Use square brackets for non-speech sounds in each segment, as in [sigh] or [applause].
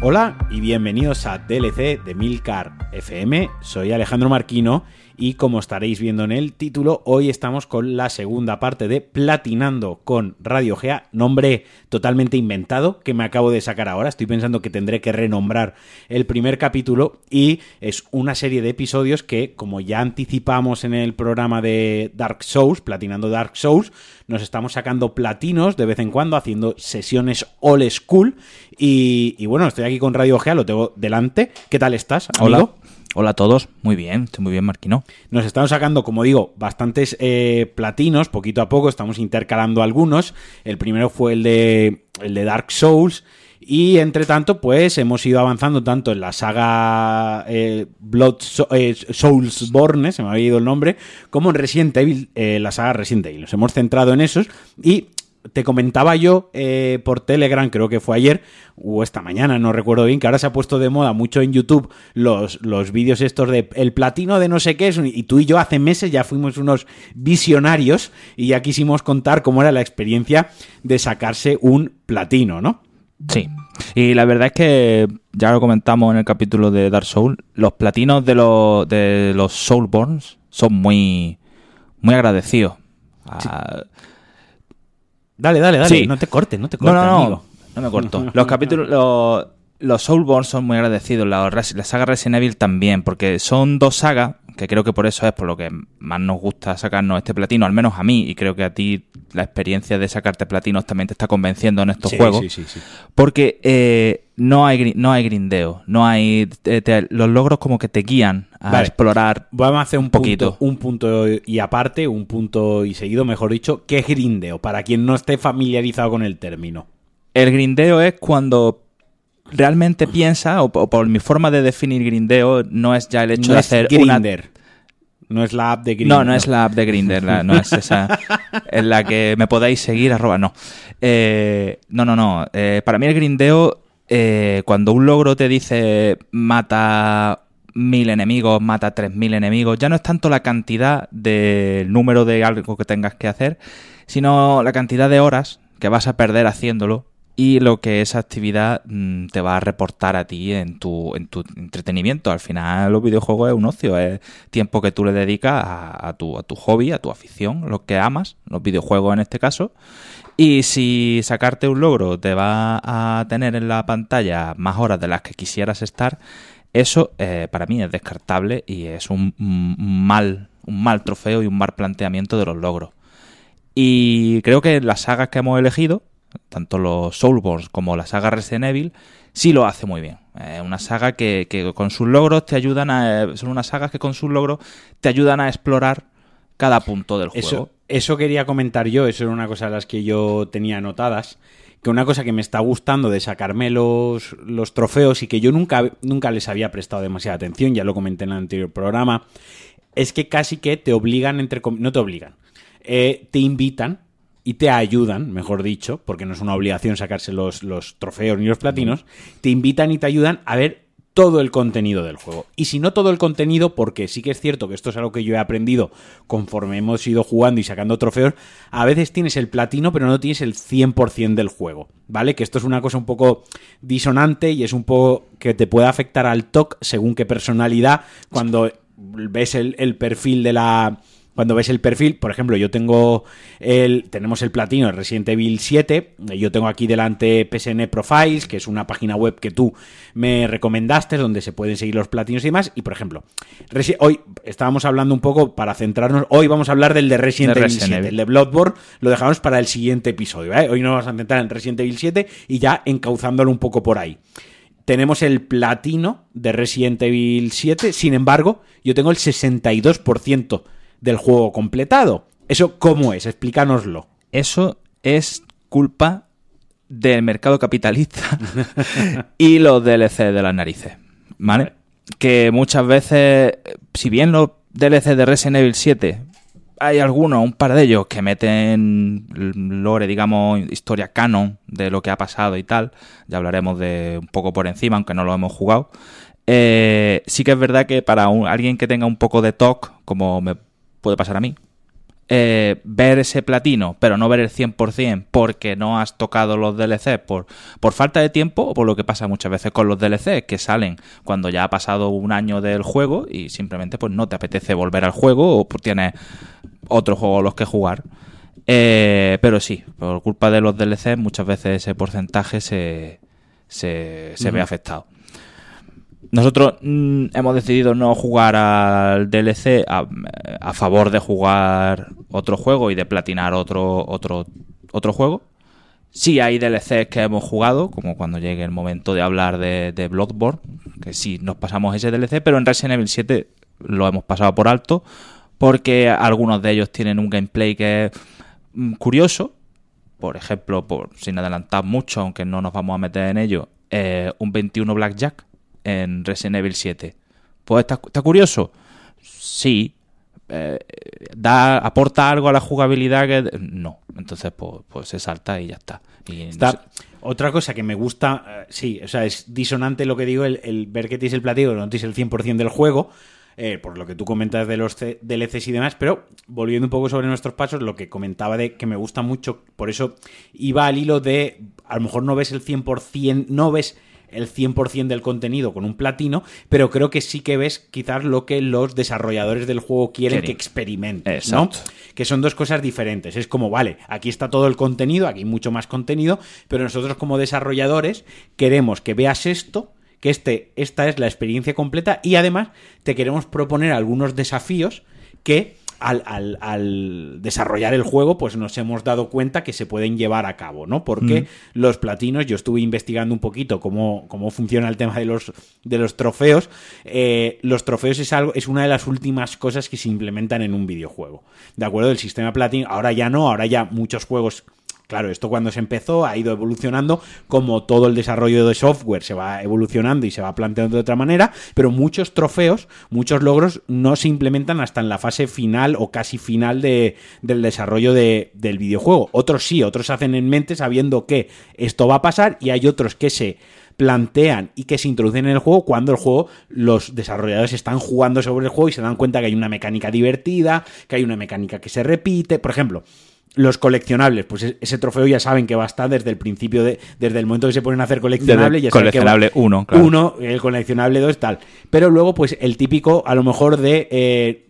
Hola y bienvenidos a DLC de Milcar FM. Soy Alejandro Marquino y como estaréis viendo en el título, hoy estamos con la segunda parte de Platinando con Radio Gea, nombre totalmente inventado que me acabo de sacar ahora. Estoy pensando que tendré que renombrar el primer capítulo y es una serie de episodios que, como ya anticipamos en el programa de Dark Souls, Platinando Dark Souls, nos estamos sacando platinos de vez en cuando, haciendo sesiones all school. Y, bueno, estoy aquí con Radio Gea, lo tengo delante. ¿Qué tal estás? Hola. Hola a todos, muy bien, estoy muy bien, Marquino. Nos estamos sacando, como digo, bastantes eh, platinos, poquito a poco, estamos intercalando algunos. El primero fue el de, el de Dark Souls. Y entre tanto, pues hemos ido avanzando tanto en la saga eh, Blood eh, Soulsborne, se me había ido el nombre, como en Resident Evil, la saga Resident Evil. Nos hemos centrado en esos y te comentaba yo eh, por Telegram, creo que fue ayer o esta mañana, no recuerdo bien, que ahora se ha puesto de moda mucho en YouTube los, los vídeos estos de el platino de no sé qué es, y tú y yo hace meses ya fuimos unos visionarios y ya quisimos contar cómo era la experiencia de sacarse un platino, ¿no? Sí, y la verdad es que ya lo comentamos en el capítulo de Dark Soul, los platinos de los, de los Soulborns son muy, muy agradecidos. Dale, dale, dale. No te cortes, no te cortes. No, no, no. No me corto. [laughs] Los capítulos. Los, los Soulborn son muy agradecidos. La, la saga Resident Evil también. Porque son dos sagas. Que creo que por eso es por lo que más nos gusta sacarnos este platino. Al menos a mí. Y creo que a ti la experiencia de sacarte platinos también te está convenciendo en estos juegos. Sí, sí, sí. Porque eh, no hay no hay grindeo. No hay. los logros como que te guían a explorar. Vamos a hacer un poquito. un punto y aparte, un punto y seguido, mejor dicho. ¿Qué es grindeo? Para quien no esté familiarizado con el término. El grindeo es cuando realmente piensa, o, por mi forma de definir grindeo, no es ya el hecho de hacer Grinder. No es la app de Grinder. No, no es la app de Grinder, no es esa [laughs] en la que me podáis seguir, arroba, no. Eh, no, no, no. Eh, para mí el grindeo, eh, cuando un logro te dice mata mil enemigos, mata tres mil enemigos, ya no es tanto la cantidad del número de algo que tengas que hacer, sino la cantidad de horas que vas a perder haciéndolo y lo que esa actividad mm, te va a reportar a ti en tu, en tu entretenimiento. Al final los videojuegos es un ocio, es tiempo que tú le dedicas a, tu, a tu hobby, a tu afición, lo que amas, los videojuegos en este caso. Y si sacarte un logro te va a tener en la pantalla más horas de las que quisieras estar, eso eh, para mí es descartable y es un, mal, un mal trofeo y un mal planteamiento de los logros. Y creo que las sagas que hemos elegido, tanto los Soulborns como la saga Resident Evil, sí lo hace muy bien. Es una saga que, con sus logros te ayudan a. Son unas sagas que con sus logros te ayudan a explorar cada punto del juego. Eso, eso quería comentar yo, eso era una cosa de las que yo tenía anotadas. Que una cosa que me está gustando de sacarme los, los trofeos y que yo nunca, nunca les había prestado demasiada atención, ya lo comenté en el anterior programa, es que casi que te obligan, entre no te obligan, eh, te invitan y te ayudan, mejor dicho, porque no es una obligación sacarse los, los trofeos ni los platinos, te invitan y te ayudan a ver todo el contenido del juego. Y si no todo el contenido, porque sí que es cierto que esto es algo que yo he aprendido conforme hemos ido jugando y sacando trofeos, a veces tienes el platino pero no tienes el 100% del juego, ¿vale? Que esto es una cosa un poco disonante y es un poco que te puede afectar al TOC según qué personalidad cuando ves el perfil de la cuando ves el perfil, por ejemplo, yo tengo el, tenemos el platino de Resident Evil 7, yo tengo aquí delante PSN Profiles, que es una página web que tú me recomendaste, donde se pueden seguir los platinos y demás, y por ejemplo, hoy estábamos hablando un poco para centrarnos, hoy vamos a hablar del de Resident, Evil 7, el de Bloodborne lo dejamos para el siguiente episodio, hoy nos vamos a centrar en Resident Evil 7 y ya encauzándolo un poco por ahí. Tenemos el platino de Resident Evil 7, sin embargo, yo tengo el 62% del juego completado. ¿Eso cómo es? Explícanoslo. Eso es culpa del mercado capitalista [laughs] y los DLC de las narices. ¿Vale? Que muchas veces, si bien los DLC de Resident Evil 7 hay algunos, un par de ellos que meten lore, digamos, historia canon de lo que ha pasado y tal. Ya hablaremos de un poco por encima, aunque no lo hemos jugado. Eh, sí que es verdad que para alguien que tenga un poco de TOC, como me puede pasar a mí, eh, ver ese platino, pero no ver el 100% porque no has tocado los DLC por, por falta de tiempo o por lo que pasa muchas veces con los DLC que salen cuando ya ha pasado un año del juego y simplemente pues no te apetece volver al juego o pues tienes otros juegos los que jugar. Eh, pero sí, por culpa de los DLC muchas veces ese porcentaje se, se, ve afectado. Nosotros mm, hemos decidido no jugar al DLC a, favor de jugar otro juego y de platinar otro, otro, otro juego. Sí hay DLCs que hemos jugado, como cuando llegue el momento de hablar de, de Bloodborne, que sí nos pasamos ese DLC, pero en Resident Evil 7 lo hemos pasado por alto, porque algunos de ellos tienen un gameplay que es mm, curioso. Por ejemplo, por, sin adelantar mucho, aunque no nos vamos a meter en ello, eh, un 21 Blackjack en Resident Evil 7. Pues está, curioso. Sí. Eh, da, aporta algo a la jugabilidad que no. Entonces, pues, pues se salta y ya está. Otra cosa que me gusta, eh, sí, o sea, es disonante lo que digo, el, ver que tienes el platillo, no tienes el 100% del juego, por lo que tú comentas de los DLCs y demás, pero volviendo un poco sobre nuestros pasos, lo que comentaba de que me gusta mucho, por eso iba al hilo de, a lo mejor no ves el 100%, no ves el 100% del contenido con un platino, pero creo que sí que ves quizás lo que los desarrolladores del juego quieren que experimentes, ¿no? Que son dos cosas diferentes. Es como, vale, aquí está todo el contenido, aquí hay mucho más contenido, pero nosotros como desarrolladores queremos que veas esto, que este, esta es la experiencia completa y además te queremos proponer algunos desafíos que al, desarrollar el juego, pues nos hemos dado cuenta que se pueden llevar a cabo, ¿no? Porque los platinos, yo estuve investigando un poquito cómo, cómo funciona el tema de los, de los trofeos. Eh, los trofeos es algo, es una de las últimas cosas que se implementan en un videojuego. ¿De acuerdo? El sistema platino, ahora ya no, ahora ya muchos juegos Claro, esto cuando se empezó ha ido evolucionando, como todo el desarrollo de software se va evolucionando y se va planteando de otra manera, pero muchos trofeos, muchos logros no se implementan hasta en la fase final o casi final de, del desarrollo de, del videojuego. Otros sí, otros hacen en mente sabiendo que esto va a pasar y hay otros que se plantean y que se introducen en el juego cuando el juego, los desarrolladores están jugando sobre el juego y se dan cuenta que hay una mecánica divertida, que hay una mecánica que se repite. Por ejemplo, los coleccionables, pues ese trofeo ya saben que va a estar desde el principio, de, desde el momento que se ponen a hacer coleccionable. Ya coleccionable 1, claro. Uno, el coleccionable 2, tal. Pero luego, pues el típico, a lo mejor de... Eh,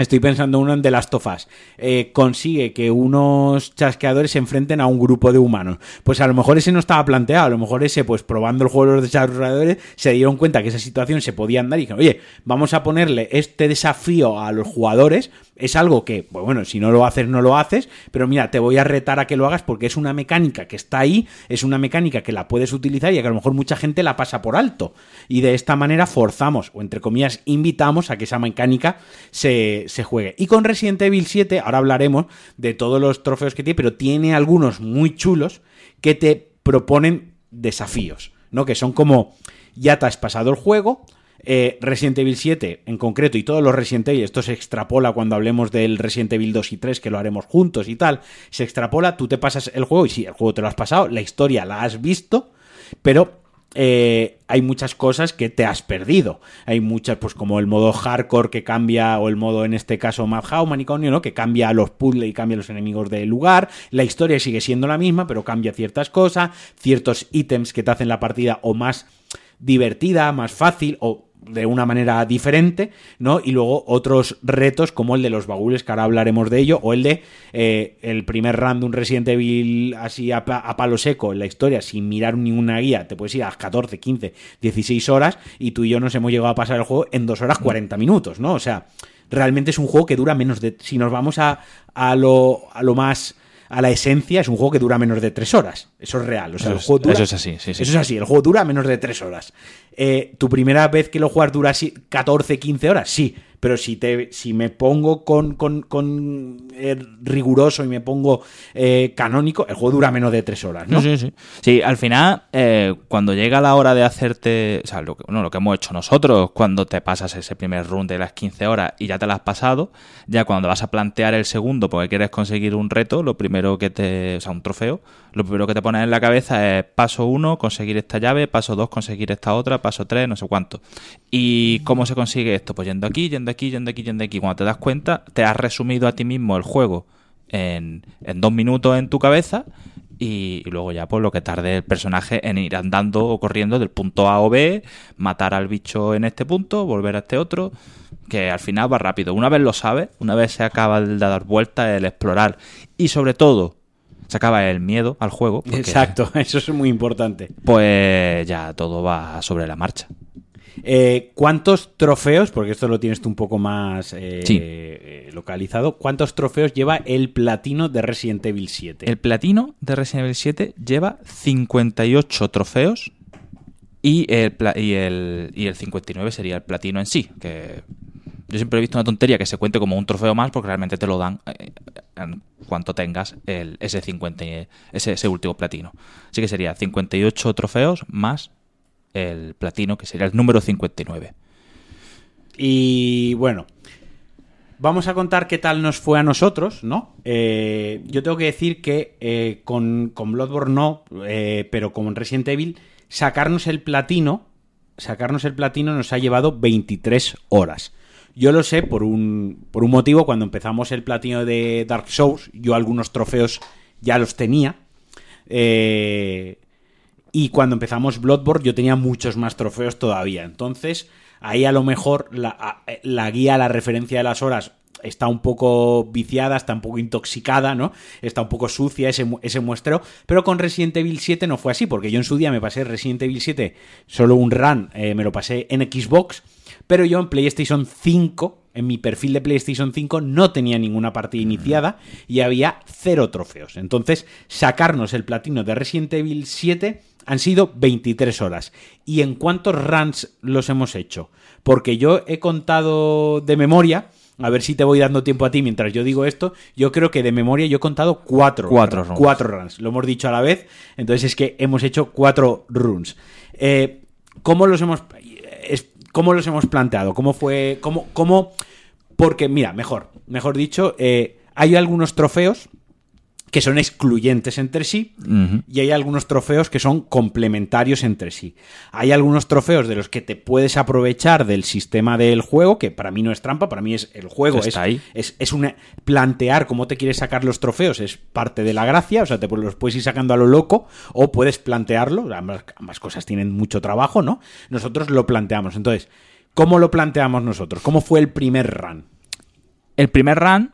Estoy pensando uno en The Last of Us. Eh, consigue que unos chasqueadores se enfrenten a un grupo de humanos. Pues a lo mejor ese no estaba planteado. A lo mejor ese, pues probando el juego de los desarrolladores, se dieron cuenta que esa situación se podía andar y dijeron, oye, vamos a ponerle este desafío a los jugadores es algo que, pues bueno, si no lo haces, no lo haces, pero mira, te voy a retar a que lo hagas porque es una mecánica que está ahí, es una mecánica que la puedes utilizar y que a lo mejor mucha gente la pasa por alto. Y de esta manera forzamos, o entre comillas, invitamos a que esa mecánica se, se juegue. Y con Resident Evil 7, ahora hablaremos de todos los trofeos que tiene, pero tiene algunos muy chulos que te proponen desafíos, ¿no? Que son como, ya te has pasado el juego, eh, Resident Evil 7 en concreto y todos los Resident Evil, esto se extrapola cuando hablemos del Resident Evil 2 y 3, que lo haremos juntos y tal, se extrapola, tú te pasas el juego y sí, el juego te lo has pasado, la historia la has visto, pero eh, hay muchas cosas que te has perdido. Hay muchas, pues como el modo hardcore que cambia, o el modo en este caso Madhouse, Maniconio, ¿no? Que cambia los puzzles y cambia los enemigos del lugar. La historia sigue siendo la misma, pero cambia ciertas cosas, ciertos ítems que te hacen la partida o más divertida, más fácil, o de una manera diferente, ¿no? Y luego otros retos como el de los baúles, que ahora hablaremos de ello, o el de eh, el primer run de un Resident Evil así a, palo seco en la historia, sin mirar ninguna guía, te puedes ir a 14, 15, 16 horas y tú y yo nos hemos llegado a pasar el juego en 2 horas 40 minutos, ¿no? O sea, realmente es un juego que dura menos de... Si nos vamos a, a, lo, a lo más a la esencia, es un juego que dura menos de tres horas. Eso es real. O sea, eso, el juego dura, eso es así, sí, Eso es así, el juego dura menos de tres horas. Eh, ¿Tu primera vez que lo juegas dura 14, 15 horas? Sí pero si, te, si me pongo con, con, eh, riguroso y me pongo eh, canónico, el juego dura menos de tres horas, ¿no? Sí, sí. Sí, al final, eh, cuando llega la hora de hacerte, o sea, lo que, lo que hemos hecho nosotros, cuando te pasas ese primer run de las 15 horas y ya te las has pasado, ya cuando vas a plantear el segundo porque quieres conseguir un reto, lo primero que te, o sea, un trofeo, lo primero que te pones en la cabeza es paso uno, conseguir esta llave, paso dos, conseguir esta otra, paso tres, no sé cuánto. ¿Y cómo se consigue esto? Pues yendo aquí, yendo aquí, yendo aquí, yendo aquí. Cuando te das cuenta, te has resumido a ti mismo el juego en, en dos minutos en tu cabeza y, luego ya pues lo que tarde el personaje en ir andando o corriendo del punto A o B, matar al bicho en este punto, volver a este otro, que al final va rápido. Una vez lo sabes, una vez se acaba de dar vuelta el explorar y sobre todo se acaba el miedo al juego. Exacto, [laughs] eso es muy importante. Pues ya todo va sobre la marcha. Eh, ¿Cuántos trofeos, porque esto lo tienes tú un poco más eh, eh, localizado, cuántos trofeos lleva el platino de Resident Evil 7? El platino de Resident Evil 7 lleva 58 trofeos y el, y el, y el 59 sería el platino en sí, que yo siempre he visto una tontería que se cuente como un trofeo más porque realmente te lo dan en cuanto tengas el, ese, 50, ese, ese último platino. Así que sería 58 trofeos más el platino, que sería el número 59. Y bueno, vamos a contar qué tal nos fue a nosotros, ¿no? Eh, yo tengo que decir que eh, con, con, Bloodborne no, eh, pero como en Resident Evil, sacarnos el platino, sacarnos el platino nos ha llevado 23 horas. Yo lo sé por un, por un motivo, cuando empezamos el platino de Dark Souls, yo algunos trofeos ya los tenía. Eh, y cuando empezamos Bloodborne yo tenía muchos más trofeos todavía. Entonces, ahí a lo mejor la, la guía, la referencia de las horas está un poco viciada, está un poco intoxicada, ¿no? Está un poco sucia ese, ese muestreo, pero con Resident Evil 7 no fue así, porque yo en su día me pasé Resident Evil 7, solo un run, eh, me lo pasé en Xbox, pero yo en PlayStation 5, en mi perfil de PlayStation 5, no tenía ninguna partida iniciada y había cero trofeos. Entonces, sacarnos el platino de Resident Evil 7 han sido 23 horas. ¿Y en cuántos runs los hemos hecho? Porque yo he contado de memoria, a ver si te voy dando tiempo a ti mientras yo digo esto, yo creo que de memoria yo he contado cuatro, cuatro, runs. Cuatro runs. Lo hemos dicho a la vez, entonces es que hemos hecho cuatro runs. Eh, ¿Cómo los hemos... ¿Cómo los hemos planteado? ¿Cómo fue...? ¿Cómo...? cómo porque, mira, mejor, mejor dicho, eh, hay algunos trofeos que son excluyentes entre sí y hay algunos trofeos que son complementarios entre sí. Hay algunos trofeos de los que te puedes aprovechar del sistema del juego, que para mí no es trampa, para mí es el juego, Está es, ahí. es, es una, plantear cómo te quieres sacar los trofeos, es parte de la gracia, o sea, te los puedes ir sacando a lo loco o puedes plantearlo, ambas, ambas cosas tienen mucho trabajo, ¿no? Nosotros lo planteamos, entonces, ¿cómo lo planteamos nosotros? ¿Cómo fue el primer run? El primer run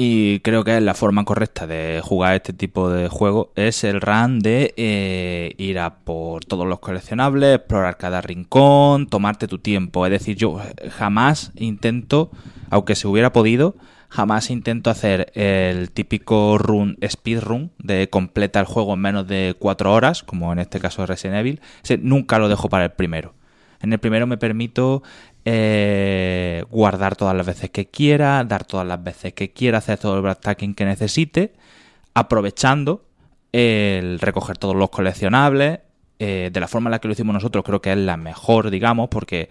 y creo que es la forma correcta de jugar este tipo de juego es el run de eh, ir a por todos los coleccionables, explorar cada rincón, tomarte tu tiempo. Es decir, yo jamás intento, aunque se hubiera podido, jamás intento hacer el típico run, speed run, de completa el juego en menos de cuatro horas, como en este caso de Resident Evil. Nunca lo dejo para el primero. En el primero me permito eh, guardar todas las veces que quiera, dar todas las veces que quiera, hacer todo el backtracking que necesite, aprovechando el recoger todos los coleccionables. Eh, de la forma en la que lo hicimos nosotros, creo que es la mejor, digamos, porque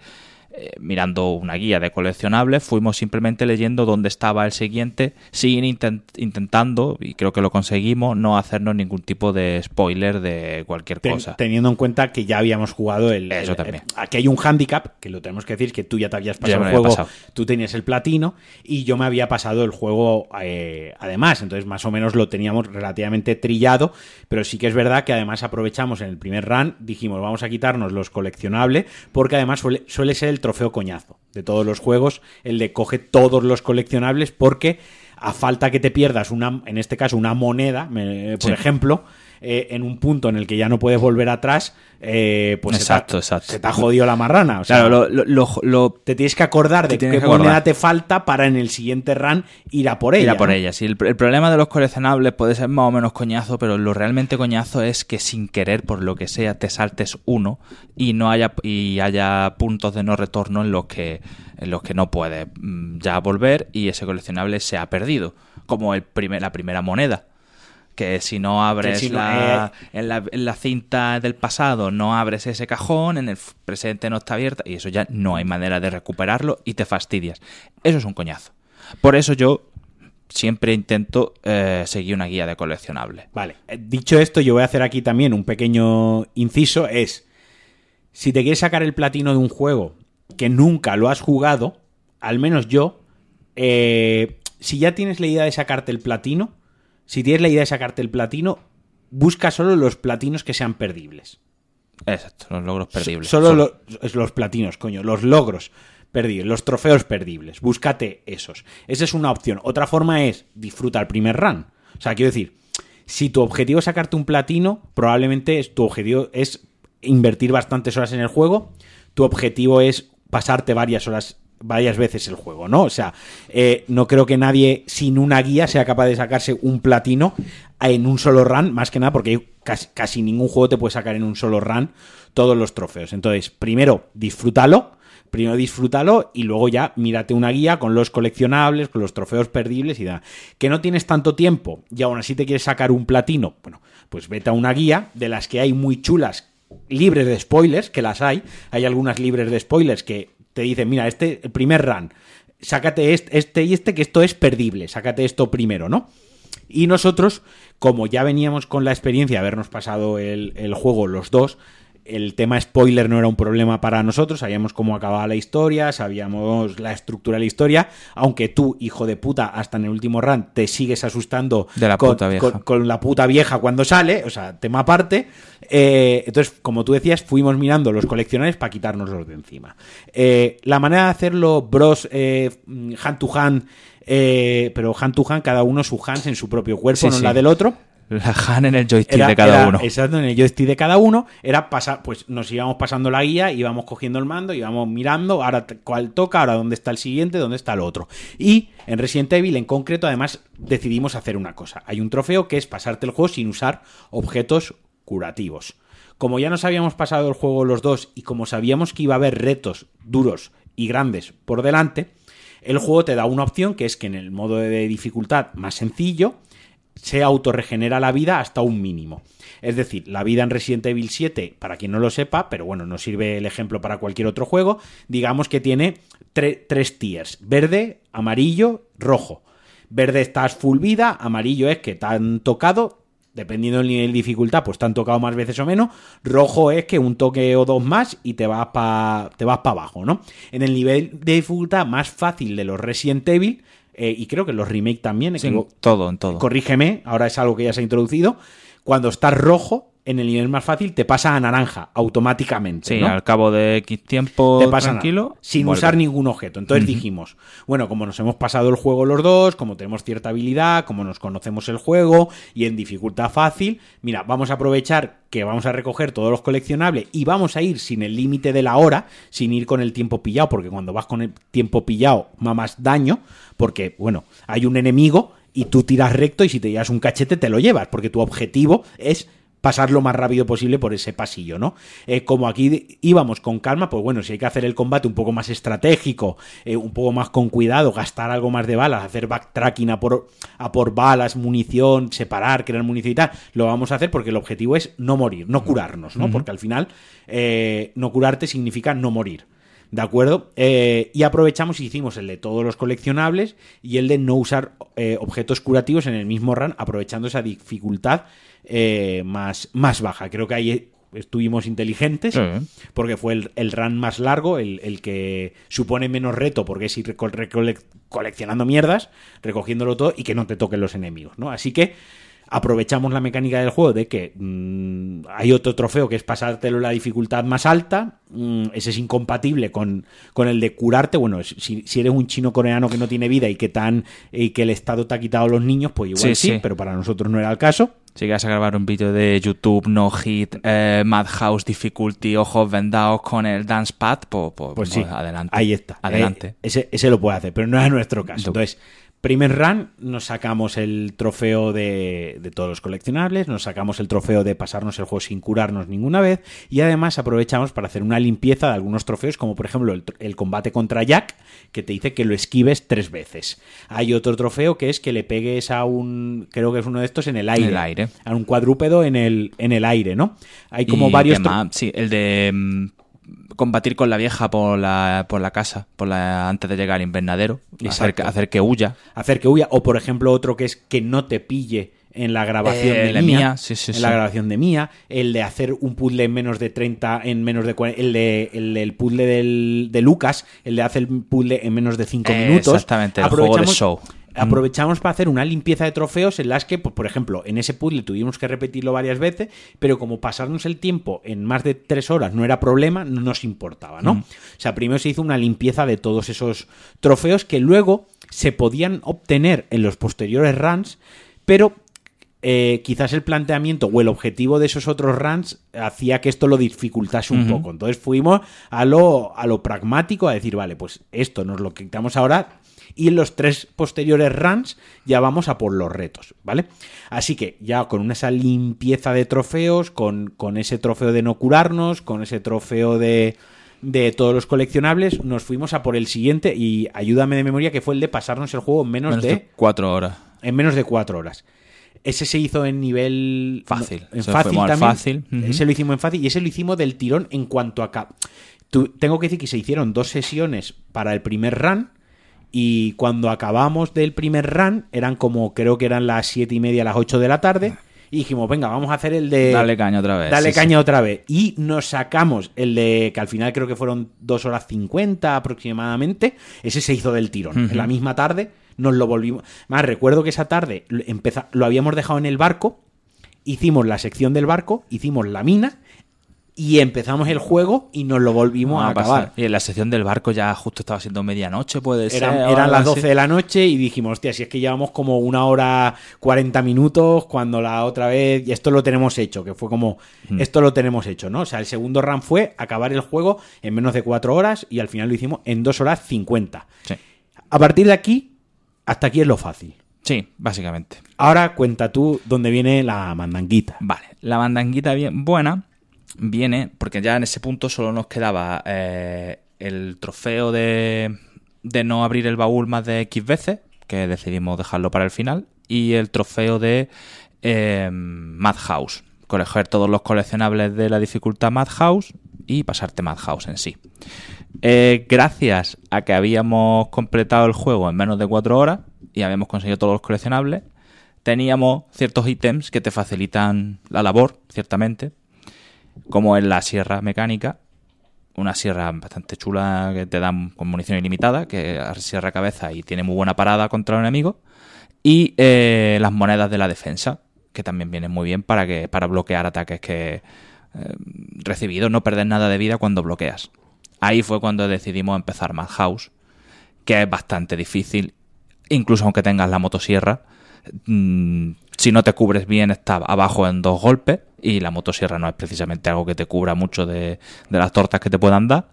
eh, mirando una guía de coleccionables, fuimos simplemente leyendo dónde estaba el siguiente, sin intent intentando, y creo que lo conseguimos, no hacernos ningún tipo de spoiler de cualquier Ten, cosa. Teniendo en cuenta que ya habíamos jugado el. Eso el, también. el, aquí hay un handicap, que lo tenemos que decir, que tú ya te habías pasado el juego, pasado. tú tenías el platino, y yo me había pasado el juego eh, además. Entonces, más o menos lo teníamos relativamente trillado, pero sí que es verdad que además aprovechamos en el primer run, dijimos, vamos a quitarnos los coleccionables, porque además suele, suele ser el trofeo coñazo de todos los juegos, el de coge todos los coleccionables, porque a falta que te pierdas una, en este caso, una moneda, me, por Sí. ejemplo, eh, en un punto en el que ya no puedes volver atrás, eh, pues Exacto, se, te ha, exacto. se te ha jodido la marrana. O sea, Claro, lo, lo- lo- lo- te tienes que acordar de qué moneda te falta para en el siguiente run ir a por ella. ir a por ella. Sí, el, el problema de los coleccionables puede ser más o menos coñazo, pero lo realmente coñazo es que sin querer, por lo que sea, te saltes uno y no haya y haya puntos de no retorno en los que en los que no puedes mm, ya volver y ese coleccionable se ha perdido, como el primer, la primera moneda. Que si no abres si no, la, en, la, en la cinta del pasado, no abres ese cajón, en el presente no está abierta, y eso ya no hay manera de recuperarlo y te fastidias. Eso es un coñazo. Por eso yo siempre intento eh, seguir una guía de coleccionables. Vale, eh, dicho esto, yo voy a hacer aquí también un pequeño inciso, es, si te quieres sacar el platino de un juego que nunca lo has jugado, al menos yo, eh, si ya tienes la idea de sacarte el platino, si tienes la idea de sacarte el platino, busca solo los platinos que sean perdibles. Exacto, los logros perdibles. Solo los, los platinos, coño, los logros perdibles, los trofeos perdibles. Búscate esos. Esa es una opción. Otra forma es disfruta el primer run. O sea, quiero decir, si tu objetivo es sacarte un platino, probablemente tu objetivo es invertir bastantes horas en el juego. Tu objetivo es pasarte varias horas, varias veces el juego, ¿no? O sea, eh, no creo que nadie sin una guía sea capaz de sacarse un platino en un solo run, más que nada porque casi, casi ningún juego te puede sacar en un solo run todos los trofeos. Entonces, primero, disfrútalo. Primero disfrútalo y luego ya mírate una guía con los coleccionables, con los trofeos perdibles y da. Que no tienes tanto tiempo y aún así te quieres sacar un platino. Bueno, pues vete a una guía de las que hay muy chulas, libres de spoilers, que las hay. Hay algunas libres de spoilers que te dicen, mira, este, primer run, sácate este, este y este, que esto es perdible, sácate esto primero, ¿no? Y nosotros, como ya veníamos con la experiencia de habernos pasado el, el juego los dos, el tema spoiler no era un problema para nosotros, sabíamos cómo acababa la historia, sabíamos la estructura de la historia, aunque tú, hijo de puta, hasta en el último run te sigues asustando De la con, puta vieja. con- con la puta vieja cuando sale, o sea, tema aparte. Eh, entonces, como tú decías, fuimos mirando los coleccionables para quitárnoslos de encima. Eh, la manera de hacerlo, bros, eh, hand to hand, eh, pero hand to hand, cada uno su hands en su propio cuerpo, Sí, no sí. la del otro. La Han en el joystick Era- de cada era- uno. Exacto, en el joystick de cada uno. Era pasar, pues nos íbamos pasando la guía, íbamos cogiendo el mando, íbamos mirando, ahora cuál toca, ahora dónde está el siguiente, dónde está el otro. Y en Resident Evil, en concreto, además, decidimos hacer una cosa. Hay un trofeo que es pasarte el juego sin usar objetos curativos. Como ya nos habíamos pasado el juego los dos y como sabíamos que iba a haber retos duros y grandes por delante, el juego te da una opción que es que en el modo de dificultad más sencillo se autorregenera la vida hasta un mínimo. Es decir, la vida en Resident Evil 7, para quien no lo sepa, pero bueno, nos sirve el ejemplo para cualquier otro juego, digamos que tiene tre- tres tiers, verde, amarillo, rojo. Verde estás full vida, amarillo es que te han tocado, dependiendo del nivel de dificultad, pues te han tocado más veces o menos. Rojo es que un toque o dos más y te vas para te vas para abajo, ¿no? En el nivel de dificultad más fácil de los Resident Evil, eh, y creo que los remake también, Sí, en todo, en todo. corrígeme, ahora es algo que ya se ha introducido. Cuando estás rojo, en el nivel más fácil, te pasa a naranja automáticamente. Sí, ¿no? al cabo de X tiempo te pasa tranquilo. sin vuelve. usar ningún objeto. Entonces dijimos, bueno, como nos hemos pasado el juego los dos, como tenemos cierta habilidad, como nos conocemos el juego y en dificultad fácil, mira, vamos a aprovechar que vamos a recoger todos los coleccionables y vamos a ir sin el límite de la hora, sin ir con el tiempo pillado, porque cuando vas con el tiempo pillado mamas daño, porque, bueno, hay un enemigo y tú tiras recto y si te llevas un cachete te lo llevas, porque tu objetivo es pasar lo más rápido posible por ese pasillo, ¿no? Eh, como aquí íbamos con calma, pues bueno, si hay que hacer el combate un poco más estratégico, eh, un poco más con cuidado, gastar algo más de balas, hacer backtracking a por, a por balas, munición, separar, crear munición y tal, lo vamos a hacer porque el objetivo es no morir, no curarnos, ¿no? Porque al final eh, no curarte significa no morir. ¿De acuerdo? Eh, y aprovechamos y hicimos el de todos los coleccionables y el de no usar eh, objetos curativos en el mismo run, aprovechando esa dificultad eh, más, más baja. Creo que ahí estuvimos inteligentes Sí. porque fue el, el run más largo, el, el que supone menos reto porque es ir coleccionando mierdas, recogiéndolo todo y que no te toquen los enemigos, ¿no? Así que aprovechamos la mecánica del juego de que mm, hay otro trofeo que es pasártelo la dificultad más alta, mm, ese es incompatible con, con el de curarte, bueno, si, si eres un chino coreano que no tiene vida y que, tan, y que el Estado te ha quitado a los niños, pues igual Sí, sí, sí. pero para nosotros no era el caso. Si quieres grabar un vídeo de YouTube, no hit, eh, Madhouse Difficulty, ojos vendados con el dance pad, pues, pues, Pues sí, adelante. Ahí está. Adelante. Eh, ese, ese lo puede hacer, pero no era nuestro caso. Entonces, primer run, nos sacamos el trofeo de, de todos los coleccionables, nos sacamos el trofeo de pasarnos el juego sin curarnos ninguna vez, y además aprovechamos para hacer una limpieza de algunos trofeos, como por ejemplo el, combate contra Jack, que te dice que lo esquives tres veces. Hay otro trofeo que es que le pegues a un, creo que es uno de estos en el aire. el aire. A un cuadrúpedo en el, en el aire, ¿no? Hay como Y varios... más, Sí, el de mm, combatir con la vieja por la, por la casa, por la, antes de llegar al invernadero, hacer, hacer que huya. hacer que huya. O, por ejemplo, otro que es que no te pille en la grabación Eh, de Mía, Mía, sí, sí, en sí. la grabación de Mía, el de hacer un puzzle en menos de 30, en menos de 40, el de el, puzzle del, de Lucas, el de hacer el puzzle en menos de 5 Eh, minutos. exactamente, el juego de show. Aprovechamos para hacer una limpieza de trofeos en las que, pues, por ejemplo, en ese puzzle tuvimos que repetirlo varias veces, pero como pasarnos el tiempo en más de tres horas no era problema, no nos importaba, ¿no? O sea, primero se hizo una limpieza de todos esos trofeos que luego se podían obtener en los posteriores runs, pero eh, quizás el planteamiento o el objetivo de esos otros runs hacía que esto lo dificultase un poco. Entonces fuimos a lo, a lo pragmático, a decir, vale, pues esto nos lo quitamos ahora y en los tres posteriores runs ya vamos a por los retos, ¿vale? Así que ya con esa limpieza de trofeos, con, con ese trofeo de no curarnos, con ese trofeo de, de todos los coleccionables, nos fuimos a por el siguiente y ayúdame de memoria que fue el de pasarnos el juego en menos, Menos de, de cuatro horas. en menos de cuatro horas. Ese se hizo en nivel Fácil. En fácil también. fácil. Ese lo hicimos en fácil y ese lo hicimos del tirón en cuanto a tengo que decir que se hicieron dos sesiones para el primer run y cuando acabamos del primer run eran como creo que eran las siete y media, las 8 de la tarde y dijimos venga vamos a hacer el de Dale caña otra vez. Dale sí, sí. caña otra vez. Y nos sacamos el de que al final creo que fueron dos horas 50 aproximadamente. Ese se hizo del tirón. En la misma tarde nos lo volvimos. Más recuerdo que esa tarde empeza- lo habíamos dejado en el barco. Hicimos la sección del barco, hicimos la mina y empezamos el juego y nos lo volvimos Ah, a acabar. Y en la sección del barco ya justo estaba siendo medianoche, puede ser. Eran, las así. 12 de la noche y dijimos, hostia, si es que llevamos como una hora 40 minutos cuando la otra vez, y esto lo tenemos hecho, que fue como, Mm. esto lo tenemos hecho, ¿no? O sea, el segundo run fue acabar el juego en menos de 4 horas y al final lo hicimos en 2 horas 50. Sí. A partir de aquí, hasta aquí es lo fácil. Sí, básicamente. Ahora cuenta tú dónde viene la mandanguita. Vale, la mandanguita bien buena viene porque ya en ese punto solo nos quedaba eh, el trofeo de, de no abrir el baúl más de X veces, que decidimos dejarlo para el final, y el trofeo de eh, Madhouse. Coger todos los coleccionables de la dificultad Madhouse y pasarte Madhouse en sí. Eh, gracias a que habíamos completado el juego en menos de 4 horas y habíamos conseguido todos los coleccionables, teníamos ciertos ítems que te facilitan la labor, ciertamente, como es la sierra mecánica, una sierra bastante chula que te dan con munición ilimitada, que sierra cabeza y tiene muy buena parada contra el enemigo, y eh, las monedas de la defensa, que también vienen muy bien para, que, para bloquear ataques que eh, recibidos, no perder nada de vida cuando bloqueas. Ahí fue cuando decidimos empezar Madhouse, que es bastante difícil, incluso aunque tengas la motosierra. mm, si no te cubres bien, está abajo en dos golpes. Y la motosierra no es precisamente algo que te cubra mucho de, de las tortas que te puedan dar.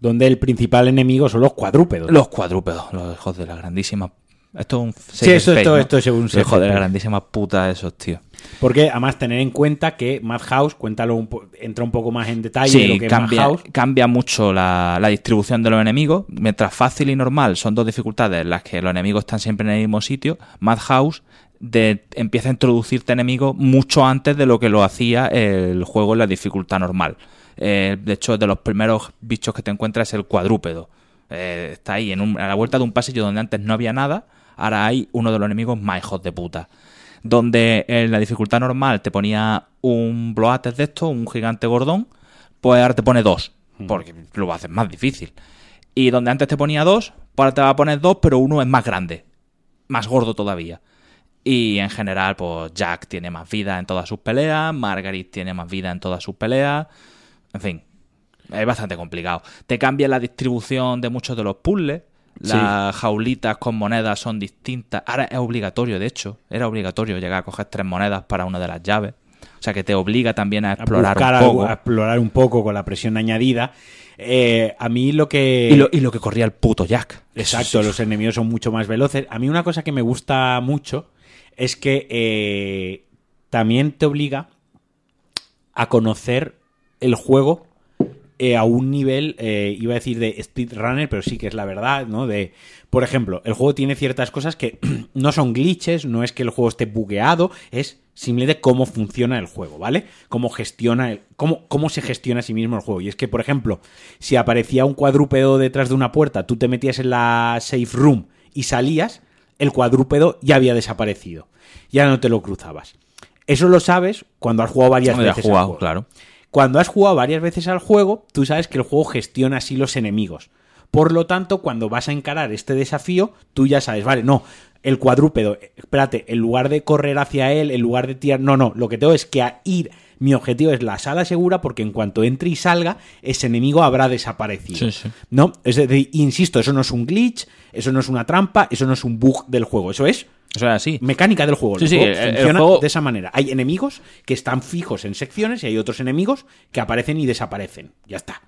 Donde el principal enemigo son los cuadrúpedos. Los cuadrúpedos, los hijos de la grandísima. Esto es un. Sí, esto- space, ¿no? esto es un de la grandísima puta esos, tío. Porque además tener en cuenta que Madhouse, cuéntalo un po- entra un poco más en detalle de Sí, lo que es cambia, Madhouse. cambia mucho la, la distribución de los enemigos. Mientras fácil y normal son dos dificultades en las que los enemigos están siempre en el mismo sitio, Madhouse de, empieza a introducirte enemigos mucho antes de lo que lo hacía el juego en la dificultad normal. Eh, de hecho, de los primeros bichos que te encuentras es el cuadrúpedo. Eh, está ahí, en un- a la vuelta de un pasillo donde antes no había nada, ahora hay uno de los enemigos más hijos de puta donde en la dificultad normal te ponía un bloates de esto, un gigante gordón, pues ahora te pone dos, porque lo haces más difícil. Y donde antes te ponía dos, pues ahora te va a poner dos, pero uno es más grande, más gordo todavía. Y en general, pues Jack tiene más vida en todas sus peleas, Margaret tiene más vida en todas sus peleas, en fin, es bastante complicado. Te cambia la distribución de muchos de los puzzles. Las jaulitas con monedas son distintas. Ahora es obligatorio, de hecho. Era obligatorio llegar a coger tres monedas para una de las llaves. O sea que te obliga también a a explorar buscar un poco. a explorar un poco con la presión añadida. Eh, a mí lo que... Y, lo, y lo que corría el puto Jack. Exacto, los enemigos son mucho más veloces. A mí una cosa que me gusta mucho es que eh, también te obliga a conocer el juego eh, a un nivel, eh, iba a decir de speedrunner, pero sí que es la verdad, ¿no? De, por ejemplo, el juego tiene ciertas cosas que [clears throat] no son glitches, no es que el juego esté bugueado, es simplemente cómo funciona el juego, ¿vale? Cómo gestiona, el- cómo, cómo se gestiona a sí mismo el juego. Y es que, por ejemplo, si aparecía un cuadrúpedo detrás de una puerta, tú te metías en la safe room y salías, el cuadrúpedo ya había desaparecido. Ya no te lo cruzabas. Eso lo sabes cuando has jugado varias has veces al jugado, juego. claro. Cuando has jugado varias veces al juego, tú sabes que el juego gestiona así los enemigos. Por lo tanto, cuando vas a encarar este desafío, tú ya sabes, vale, no, el cuadrúpedo, espérate, en lugar de correr hacia él, en lugar de tirar, no, no, lo que tengo es que a ir, mi objetivo es la sala segura porque en cuanto entre y salga, ese enemigo habrá desaparecido. Sí, sí. ¿No? Es decir, insisto, eso no es un glitch, eso no es una trampa, eso no es un bug del juego, eso es Eso es así. mecánica del juego. Sí, El sí, juego el- el funciona juego- de esa manera. Hay enemigos que están fijos en secciones y hay otros enemigos que aparecen y desaparecen. Ya está.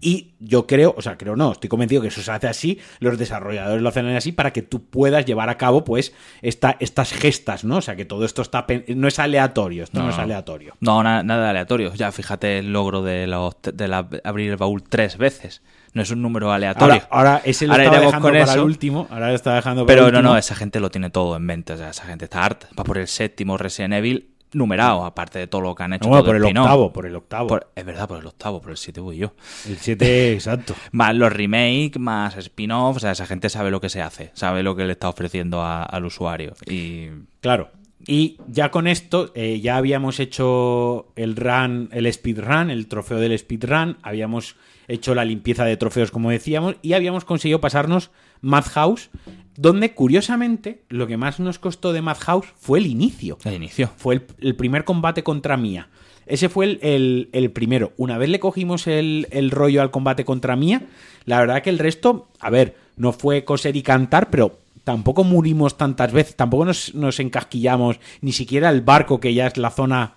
Y yo creo, o sea, creo no, estoy convencido que eso se hace así, los desarrolladores lo hacen así para que tú puedas llevar a cabo, pues, esta, estas gestas, ¿no? O sea, que todo esto está no es aleatorio, esto no, es aleatorio. No, na- nada aleatorio. Ya fíjate el logro de, los, de la- abrir el baúl tres veces. No es un número aleatorio. Ahora, ahora ese lo Ahora estaba iremos dejando con para eso. el último, ahora está dejando para Pero el no, no, esa gente lo tiene todo en mente. O sea, esa gente está harta. Va por el séptimo Resident Evil numerado, aparte de todo lo que han hecho. No, por el octavo, por el octavo. Por- es verdad, por el octavo, por el siete voy yo. El 7, [laughs] exacto. Más los remakes, más spin-off. O sea, esa gente sabe lo que se hace, sabe lo que le está ofreciendo a- al usuario. Y Claro. Y ya con esto, eh, ya habíamos hecho el run, el speedrun, el trofeo del speedrun, habíamos hecho la limpieza de trofeos, como decíamos, y habíamos conseguido pasarnos Madhouse, donde curiosamente lo que más nos costó de Madhouse fue el inicio. el inicio. Fue el, el primer combate contra Mía. Ese fue el, el- el primero. Una vez le cogimos el, el rollo al combate contra Mía, la verdad que el resto, a ver, no fue coser y cantar, pero tampoco murimos tantas veces, tampoco nos, nos encasquillamos, ni siquiera el barco, que ya es la zona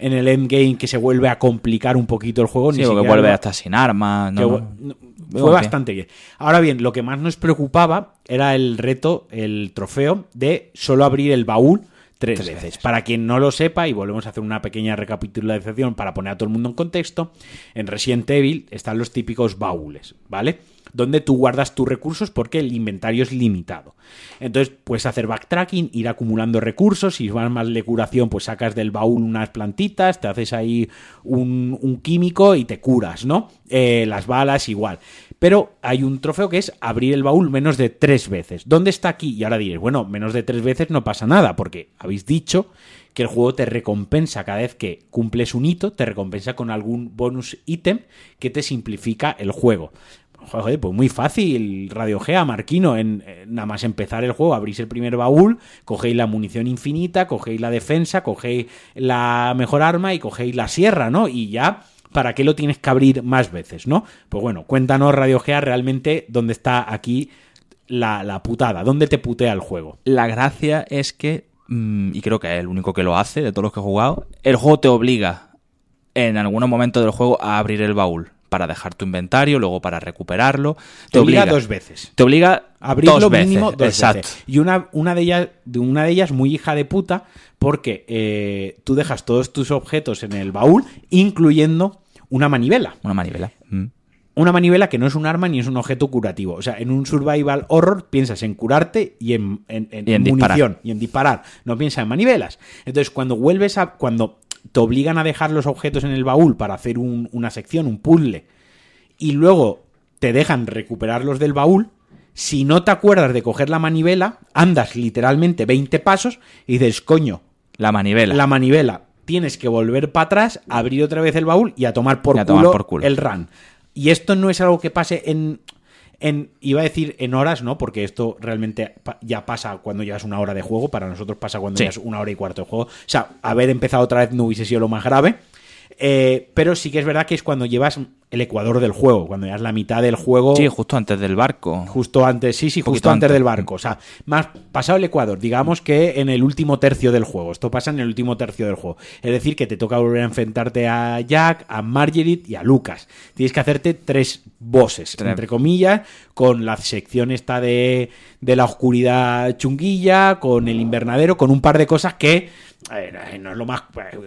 en el endgame que se vuelve a complicar un poquito el juego. Sí, ni porque vuelve hasta sin armas. ¿no? fue bastante bien. Ahora bien, lo que más nos preocupaba era el reto, el trofeo de solo abrir el baúl tres, Tres veces. veces. Para quien no lo sepa, y volvemos a hacer una pequeña recapitulación para poner a todo el mundo en contexto, en Resident Evil están los típicos baúles, ¿vale? Donde tú guardas tus recursos porque el inventario es limitado. Entonces puedes hacer backtracking, ir acumulando recursos, si vas más de curación, pues sacas del baúl unas plantitas, te haces ahí un, químico y te curas, ¿no? Eh, las balas igual. Pero hay un trofeo que es abrir el baúl menos de tres veces. ¿Dónde está aquí? Y ahora diréis, bueno, menos de tres veces no pasa nada, porque habéis dicho que el juego te recompensa cada vez que cumples un hito, te recompensa con algún bonus ítem que te simplifica el juego. Joder, pues muy fácil, Radio Gea, Marquino, en, en nada más empezar el juego, abrís el primer baúl, cogéis la munición infinita, cogéis la defensa, cogéis la mejor arma y cogéis la sierra, ¿no? Y ya, ¿para qué lo tienes que abrir más veces, no? Pues bueno, cuéntanos, Radio Gea, realmente dónde está aquí la, la putada, dónde te putea el juego. La gracia es que, mm, y creo que es el único que lo hace de todos los que he jugado, el juego te obliga en algunos momentos del juego a abrir el baúl para dejar tu inventario, luego para recuperarlo. Te obliga dos veces. Te obliga Abrir dos lo veces. mínimo dos Exacto. veces. Y una, una, de ellas, una de ellas muy hija de puta, porque eh, tú dejas todos tus objetos en el baúl, incluyendo una manivela. Una manivela. Mm. Una manivela que no es un arma ni es un objeto curativo. O sea, en un survival horror piensas en curarte y en, en- en Y en disparar. munición y en disparar. No piensas en manivelas. Entonces, cuando vuelves a. cuando te obligan a dejar los objetos en el baúl para hacer un- una sección, un puzzle, y luego te dejan recuperarlos del baúl, si no te acuerdas de coger la manivela, andas literalmente 20 pasos y dices, coño, La manivela. la manivela. Tienes que volver para atrás, abrir otra vez el baúl y a tomar por, a tomar culo, por culo. el run. Y esto no es algo que pase en, en. Iba a decir en horas, ¿no? Porque esto realmente ya pasa cuando llevas una hora de juego. Para nosotros pasa cuando Sí. llevas una hora y cuarto de juego. O sea, haber empezado otra vez no hubiese sido lo más grave. Eh, pero sí que es verdad que es cuando llevas el ecuador del juego, cuando llevas la mitad del juego. Sí, justo antes del barco. Justo antes, sí, sí, justo antes antes. del barco. O sea, más pasado el Ecuador, digamos que en el último tercio del juego. Esto pasa en el último tercio del juego. Es decir, que te toca volver a enfrentarte a Jack, a Marguerite y a Lucas. Tienes que hacerte tres bosses, Tres. entre comillas, con la sección esta de, de la oscuridad chunguilla, con el invernadero, con un par de cosas que. eh, no es lo más.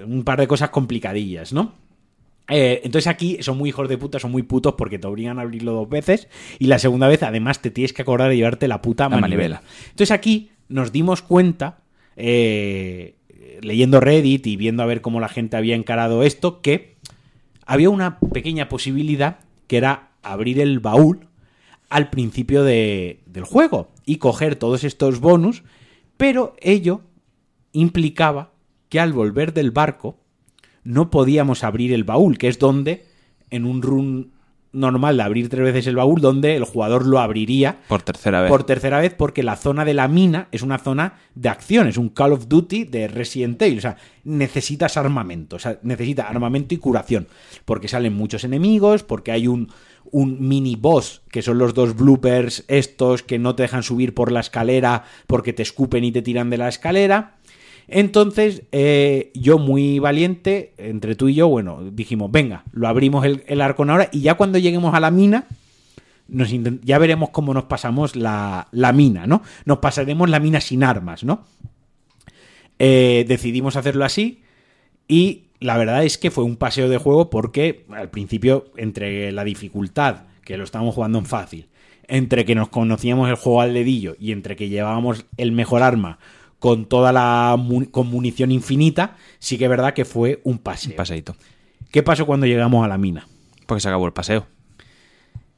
Un par de cosas complicadillas, ¿no? Eh, entonces aquí son muy hijos de puta, son muy putos porque te obligan a abrirlo dos veces y la segunda vez además te tienes que acordar de llevarte la puta La manivela. manivela. Entonces aquí nos dimos cuenta, eh, leyendo Reddit y viendo a ver cómo la gente había encarado esto, que había una pequeña posibilidad que era abrir el baúl al principio de- del juego. y coger todos estos bonus, pero ello implicaba que al volver del barco no podíamos abrir el baúl, que es donde en un run normal de abrir tres veces el baúl, donde el jugador lo abriría Por tercera vez. por tercera vez porque la zona de la mina es una zona de acción, es un Call of Duty de Resident Evil, o sea, necesitas armamento, o sea, necesita armamento y curación, porque salen muchos enemigos, porque hay un, un mini boss, que son los dos bloopers estos que no te dejan subir por la escalera porque te escupen y te tiran de la escalera. Entonces, eh, yo muy valiente, entre tú y yo, bueno, dijimos, venga, lo abrimos el, el arcón ahora y ya cuando lleguemos a la mina, nos ya veremos cómo nos pasamos la, la mina, ¿no? Nos pasaremos la mina sin armas, ¿no? Eh, decidimos hacerlo así y la verdad es que fue un paseo de juego porque al principio, entre la dificultad, que lo estábamos jugando en fácil, entre que nos conocíamos el juego al dedillo y entre que llevábamos el mejor arma con toda la con munición infinita, sí que es verdad que fue un paseo. Un paseíto. ¿Qué pasó cuando llegamos a la mina? Porque se acabó el paseo.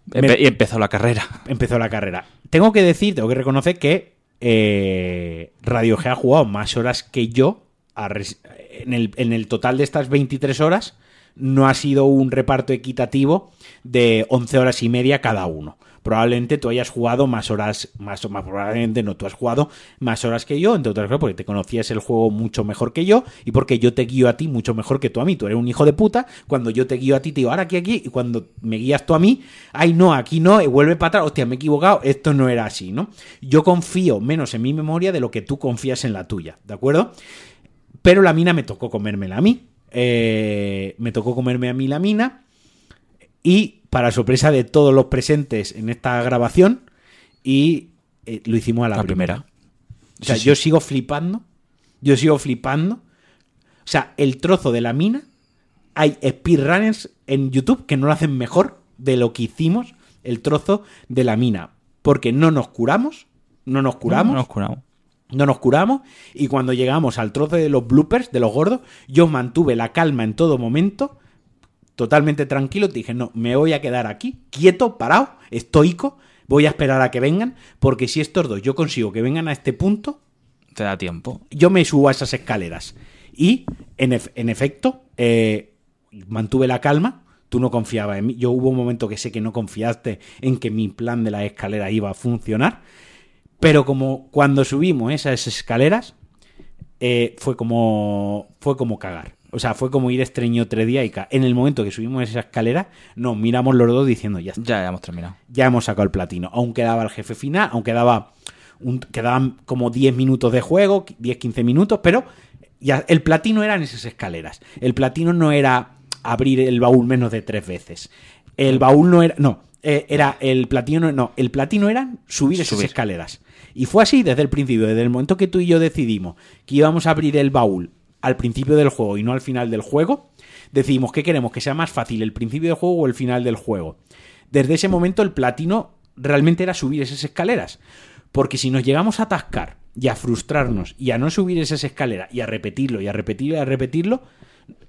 Empe- Y empezó la carrera. [laughs] empezó la carrera. Tengo que decir, tengo que reconocer que eh, Radio G ha jugado más horas que yo. en, el, en el total de estas 23 horas no ha sido un reparto equitativo de 11 horas y media cada uno. Probablemente tú hayas jugado más horas, más, más probablemente no, tú has jugado más horas que yo, entre otras cosas porque te conocías el juego mucho mejor que yo y porque yo te guío a ti mucho mejor que tú a mí. Tú eres un hijo de puta, cuando yo te guío a ti te digo, ahora aquí, aquí, y cuando me guías tú a mí, ay no, aquí no, y vuelve para atrás, hostia, me he equivocado, esto no era así, ¿no? Yo confío menos en mi memoria de lo que tú confías en la tuya, ¿de acuerdo? Pero la mina me tocó comérmela a mí. Eh, me tocó comerme a mí la mina. Y para sorpresa de todos los presentes en esta grabación, y eh, lo hicimos a la, La primera. primera. O sea, Sí, sí. yo sigo flipando. Yo sigo flipando. O sea, el trozo de la mina. Hay speedrunners en YouTube que no lo hacen mejor de lo que hicimos el trozo de la mina. Porque no nos curamos. No nos curamos. No nos curamos. No nos curamos y cuando llegamos al trozo de los bloopers, de los gordos, yo mantuve la calma en todo momento, totalmente tranquilo, dije, no, me voy a quedar aquí, quieto, parado, estoico, voy a esperar a que vengan, porque si estos dos yo consigo que vengan a este punto, Te da tiempo. yo me subo a esas escaleras. Y, en, ef- en efecto, eh, mantuve la calma. Tú no confiabas en mí. Yo hubo un momento que sé que no confiaste en que mi plan de las escaleras iba a funcionar. Pero como cuando subimos esas escaleras, eh, fue como. fue como cagar. O sea, fue como ir estreño tres días y ca- en el momento que subimos esa escalera, nos miramos los dos diciendo, ya está Ya, ya hemos terminado. ya hemos sacado el platino. Aún quedaba el jefe final, aún quedaba un- quedaban como 10 minutos de juego, 10-15 minutos, pero ya el platino eran esas escaleras. El platino no era abrir el baúl menos de tres veces. El baúl no era. No. eh, era el platino. No. El platino eran subir esas Subir. escaleras. Y fue así desde el principio, desde el momento que tú y yo decidimos que íbamos a abrir el baúl al principio del juego y no al final del juego, decidimos que queremos que sea más fácil el principio del juego o el final del juego. Desde ese momento el platino realmente era subir esas escaleras. Porque si nos llegamos a atascar y a frustrarnos y a no subir esas escaleras y a repetirlo y a repetirlo y a repetirlo,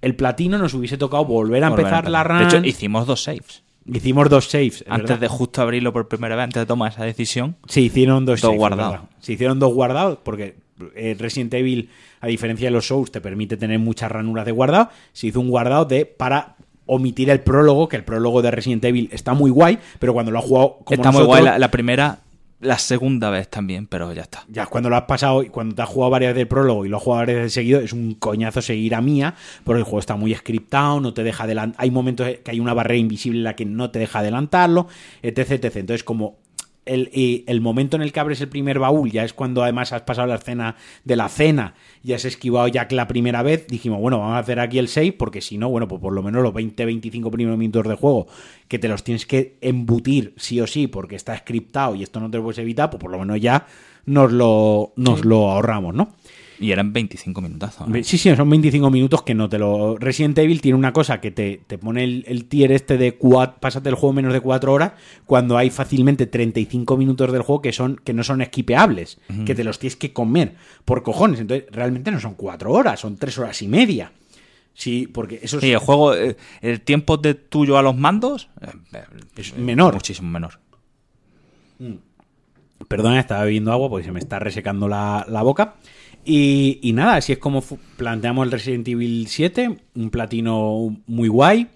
el platino nos hubiese tocado volver a Volver empezar la run. De hecho, hicimos dos saves. Hicimos dos saves. es Antes verdad. de justo abrirlo por primera vez, antes de tomar esa decisión. Se hicieron dos, Dos saves, es guardados. Se hicieron dos guardados porque eh, Resident Evil, a diferencia de los Souls, te permite tener muchas ranuras de guardado. Se hizo un guardado de para omitir el prólogo, que el prólogo de Resident Evil está muy guay, pero cuando lo has jugado como Está muy guay la, la primera, la segunda vez también, pero ya está. ya cuando lo has pasado y cuando te has jugado varias del prólogo y lo has jugado varias de seguido, es un coñazo seguir a mía, porque el juego está muy scriptado, no te deja adelantar. Hay momentos que hay una barrera invisible en la que no te deja adelantarlo, etc, etc. Entonces, como el, y el momento en el que abres el primer baúl ya es cuando además has pasado la escena de la cena y has esquivado ya la primera vez, dijimos, bueno, vamos a hacer aquí el save, porque si no, bueno, pues por lo menos los 20-25 primeros minutos de juego que te los tienes que embutir sí o sí porque está scriptado y esto no te lo puedes evitar, pues por lo menos ya nos lo, nos lo ahorramos, ¿no? Y eran 25 minutazos. ¿no? Sí, sí, son 25 minutos que no te lo... Resident Evil tiene una cosa que te, te pone el, el tier este de cuat... pásate el juego menos de 4 horas cuando hay fácilmente 35 minutos del juego que son que no son esquipeables, que te los tienes que comer por cojones. Entonces, realmente no son 4 horas, son 3 horas y media. Sí, porque eso es, Sí, el juego, eh, el tiempo de tuyo a los mandos eh, es menor. muchísimo menor. Perdona, estaba bebiendo agua porque se me está resecando la, la boca. Y, y nada, así es como planteamos el Resident Evil 7, un platino muy guay,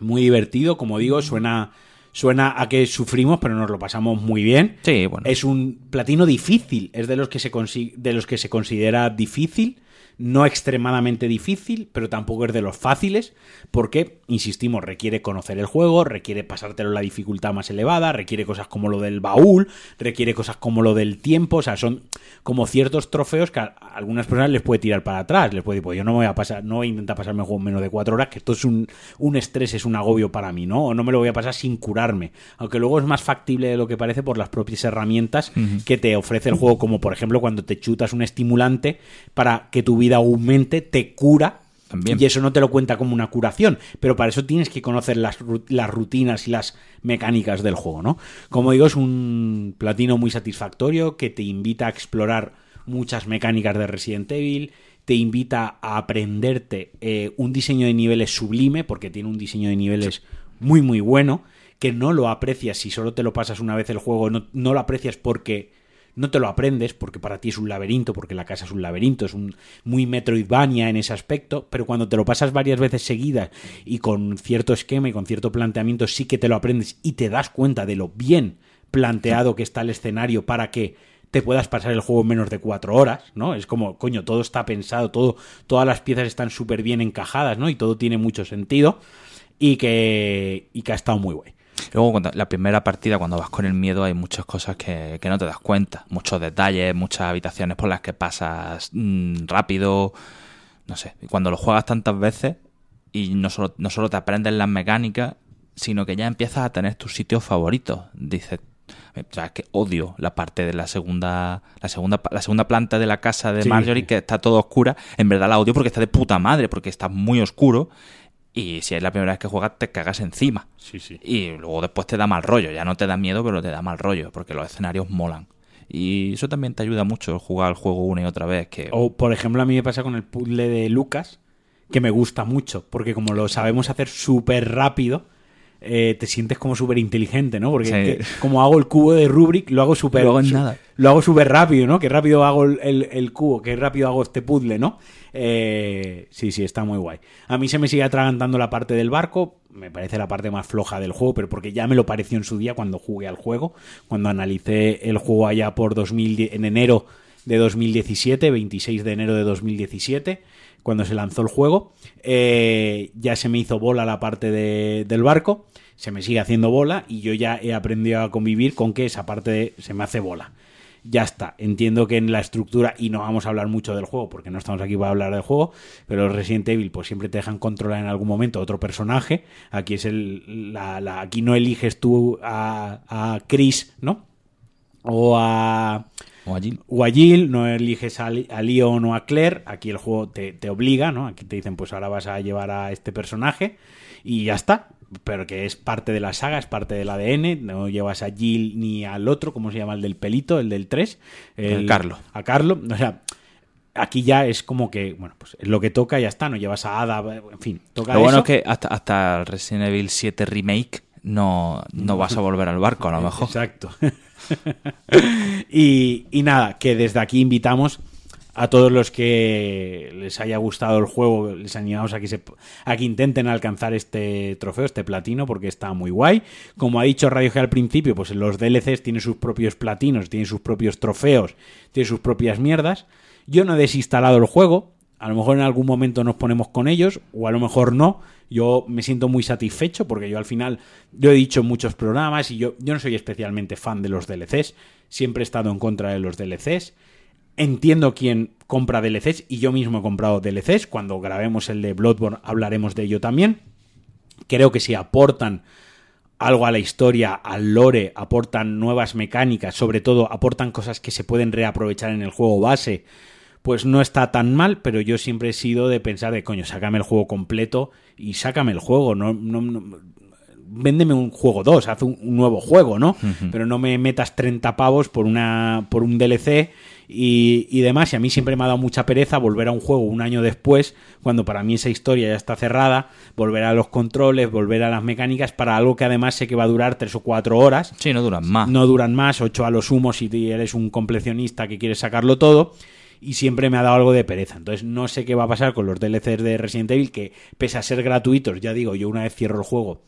muy divertido, como digo, suena, suena a que sufrimos, pero nos lo pasamos muy bien. Sí, bueno. Es un platino difícil, es de los que se, consi- de los que se considera difícil, no extremadamente difícil, pero tampoco es de los fáciles, porque, insistimos, requiere conocer el juego, requiere pasártelo en la dificultad más elevada, requiere cosas como lo del baúl, requiere cosas como lo del tiempo, o sea, son como ciertos trofeos que a a algunas personas les puede tirar para atrás, les puede decir, pues yo no me voy a pasar, no voy a intentar pasarme el juego en menos de cuatro horas, que esto es un, un estrés, es un agobio para mí, ¿no? O no me lo voy a pasar sin curarme, aunque luego es más factible de lo que parece por las propias herramientas que te ofrece el juego, como por ejemplo cuando te chutas un estimulante para que tu vida aumente, te cura También. y eso no te lo cuenta como una curación, pero para eso tienes que conocer las, las rutinas y las mecánicas del juego, ¿no? Como digo, es un platino muy satisfactorio que te invita a explorar muchas mecánicas de Resident Evil, te invita a aprenderte eh, un diseño de niveles sublime, porque tiene un diseño de niveles muy, muy bueno, que no lo aprecias si solo te lo pasas una vez el juego, no, no lo aprecias porque no te lo aprendes porque para ti es un laberinto, porque la casa es un laberinto, es un muy Metroidvania en ese aspecto, pero cuando te lo pasas varias veces seguidas y con cierto esquema y con cierto planteamiento sí que te lo aprendes y te das cuenta de lo bien planteado que está el escenario para que te puedas pasar el juego en menos de cuatro horas, ¿no? Es como, coño, todo está pensado, todo, todas las piezas están súper bien encajadas, ¿no? Y todo tiene mucho sentido y que, y que ha estado muy guay. Luego, cuando, la primera partida, cuando vas con el miedo, hay muchas cosas que, que no te das cuenta. Muchos detalles, muchas habitaciones por las que pasas mm, rápido. No sé. Y Cuando lo juegas tantas veces y no solo, no solo te aprendes las mecánicas, sino que ya empiezas a tener tus sitios favoritos. Dices, o sea, es que odio la parte de la segunda, la segunda, la segunda planta de la casa de Sí. Marjorie, que está todo oscura. En verdad la odio porque está de puta madre, porque está muy oscuro. Y si es la primera vez que juegas, te cagas encima. Sí, sí. Y luego después te da mal rollo. Ya no te da miedo, pero te da mal rollo, porque los escenarios molan. Y eso también te ayuda mucho, jugar al juego una y otra vez. Que... O, por ejemplo, a mí me pasa con el puzzle de Lucas, que me gusta mucho, porque como lo sabemos hacer súper rápido, eh, te sientes como súper inteligente, ¿no? Porque Sí. que- como hago el cubo de Rubrik, lo hago súper... Lo hago en su- nada. Lo hago súper rápido, ¿no? Que rápido hago el, el- el cubo, que rápido hago este puzzle, ¿no? Eh, sí, sí, está muy guay. A mí se me sigue atragantando la parte del barco, me parece la parte más floja del juego, pero porque ya me lo pareció en su día cuando jugué al juego, cuando analicé el juego allá por 2010, en enero de 2017, 26 de enero de 2017, cuando se lanzó el juego. Eh, ya se me hizo bola la parte de- del barco, se me sigue haciendo bola y yo ya he aprendido a convivir con que esa parte de- se me hace bola. Ya está, entiendo que en la estructura, y no vamos a hablar mucho del juego, porque no estamos aquí para hablar del juego, pero Resident Evil pues siempre te dejan controlar en algún momento otro personaje. Aquí es el, aquí no eliges tú a, a Chris, ¿no? O a O a Jill, no eliges a, a Leon o a Claire, aquí el juego te, te obliga, ¿no? Aquí te dicen, pues ahora vas a llevar a este personaje y ya está, pero que es parte de la saga, es parte del ADN, no llevas a Jill ni al otro, ¿cómo se llama? El del pelito, el del 3. El Carlo. A Carlo, o sea, aquí ya es como que, bueno, pues es lo que toca y ya está, no llevas a Ada, en fin, toca Lo bueno eso. es que hasta, hasta el Resident Evil 7 Remake no, no vas a volver al barco, a lo [laughs] mejor. Exacto. [laughs] y, y nada, que desde aquí invitamos a todos los que les haya gustado el juego, les animamos a que, se, a que intenten alcanzar este trofeo, este platino, porque está muy guay. Como ha dicho Radio G al principio, pues los DLCs tienen sus propios platinos, tienen sus propios trofeos, tienen sus propias mierdas. Yo no he desinstalado el juego, a lo mejor en algún momento nos ponemos con ellos, o a lo mejor no. Yo me siento muy satisfecho porque yo al final, yo he dicho en muchos programas y yo, yo no soy especialmente fan de los DLCs, siempre he estado en contra de los DLCs. Entiendo quién compra DLCs y yo mismo he comprado DLCs. Cuando grabemos el de Bloodborne hablaremos de ello también. Creo que si aportan algo a la historia, al lore, aportan nuevas mecánicas, sobre todo aportan cosas que se pueden reaprovechar en el juego base, pues no está tan mal, pero yo siempre he sido de pensar de coño, sácame el juego completo y sácame el juego, no, no, no- véndeme un juego 2, haz un, un nuevo juego, ¿no? Pero no me metas 30 pavos por una por un DLC y, y demás. Y a mí siempre me ha dado mucha pereza volver a un juego un año después, cuando para mí esa historia ya está cerrada, volver a los controles, volver a las mecánicas para algo que además sé que va a durar tres o cuatro horas. Sí, no duran más. No duran más, ocho a lo sumo si eres un completionista que quieres sacarlo todo. Y siempre me ha dado algo de pereza. Entonces no sé qué va a pasar con los DLCs de Resident Evil, que pese a ser gratuitos, ya digo, yo una vez cierro el juego,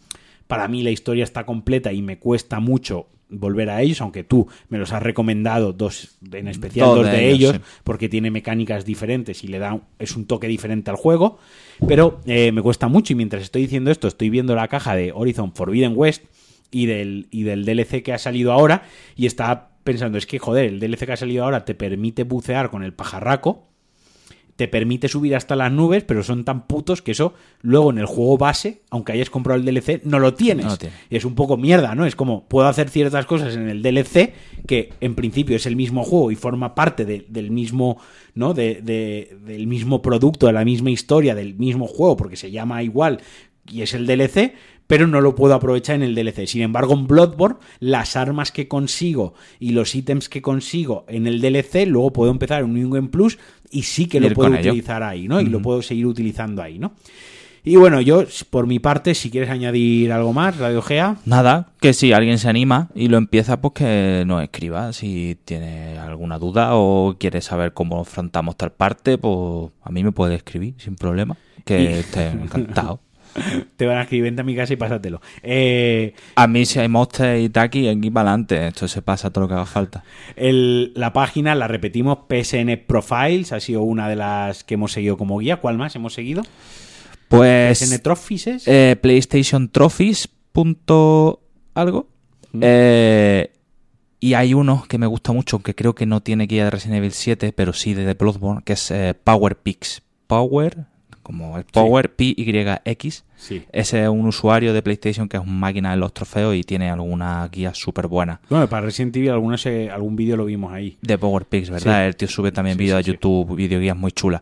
para mí la historia está completa y me cuesta mucho volver a ellos, aunque tú me los has recomendado dos, en especial Dos dos, de de, ellos, ellos, sí. porque tiene mecánicas diferentes y le da es un toque diferente al juego, pero eh, me cuesta mucho y mientras estoy diciendo esto estoy viendo la caja de Horizon Forbidden West y del, y del DLC que ha salido ahora y está pensando, es que joder, el DLC que ha salido ahora te permite bucear con el pajarraco, te permite subir hasta las nubes, pero son tan putos que eso luego en el juego base, aunque hayas comprado el DLC, no lo tienes. No lo tienes. Y es un poco mierda, ¿no? Es como, puedo hacer ciertas cosas en el DLC, que en principio es el mismo juego y forma parte de- del mismo, ¿no? De, de- del mismo producto, de la misma historia, del mismo juego, porque se llama igual y es el DLC, pero no lo puedo aprovechar en el DLC. Sin embargo, en Bloodborne, las armas que consigo y los ítems que consigo en el DLC, luego puedo empezar un New Game Plus y sí que lo puedo ello. utilizar ahí, ¿no? Y lo puedo seguir utilizando ahí, ¿no? Y bueno, yo, por mi parte, si quieres añadir algo más, Radio Gea. Nada, que si alguien se anima y lo empieza, pues que nos escriba. Si tiene alguna duda o quiere saber cómo afrontamos tal parte, pues a mí me puede escribir sin problema. Que Y- esté encantado. [laughs] Te van a escribir, vente a mi casa y pásatelo. Eh, A mí si hay monster y taki, aquí para adelante. Esto se pasa todo lo que haga falta. el- la página, la repetimos, PSN Profiles, ha sido una de las que hemos seguido como guía. ¿Cuál más hemos seguido? Pues PSN Trophies. eh, PlayStation Trophies. Punto algo. Mm. Eh, y hay uno que me gusta mucho, aunque creo que no tiene guía de Resident Evil 7, pero sí de Bloodborne, que es eh, Power Pix. Power, como el Power P-Y-X. Sí. Ese es un usuario de PlayStation que es un máquina de los trofeos y tiene alguna guía súper buena. Bueno, para Resident Evil algunas, eh, algún vídeo lo vimos ahí. De Power Pix, ¿verdad? Sí. El tío sube también vídeos a YouTube, videoguías muy chulas.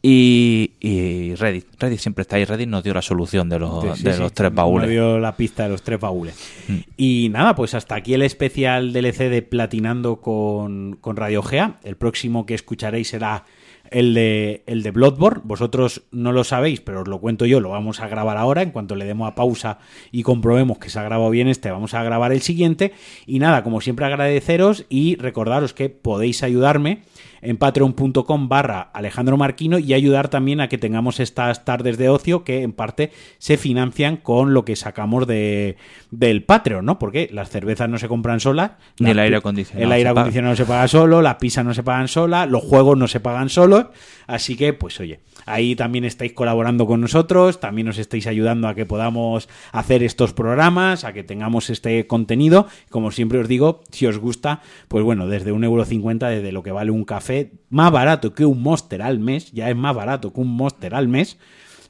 Y, y Reddit. Reddit siempre está ahí. Reddit nos dio la solución de los, Sí, de sí, los sí. tres baúles. Me dio la pista de los tres baúles. Mm. Y nada, pues hasta aquí el especial DLC de Platinando con, con Radio Gea. El próximo que escucharéis será el de, el de Bloodborne. Vosotros no lo sabéis, pero os lo cuento yo. Lo vamos a grabar ahora. En cuanto le demos a pausa y comprobemos que se ha grabado bien este, vamos a grabar el siguiente. Y nada, como siempre agradeceros y recordaros que podéis ayudarme en patreon.com barra Alejandro Marquino y ayudar también a que tengamos estas tardes de ocio que en parte se financian con lo que sacamos de, del Patreon, ¿no? Porque las cervezas no se compran solas. Ni el aire acondicionado El aire se paga. acondicionado no se paga solo, las pizzas no se pagan solas, los juegos no se pagan solos. Así que, pues oye, ahí también estáis colaborando con nosotros, también nos estáis ayudando a que podamos hacer estos programas, a que tengamos este contenido. Como siempre os digo, si os gusta, pues bueno, desde un euro cincuenta, desde lo que vale un café, más barato que un Monster al mes, ya es más barato que un Monster al mes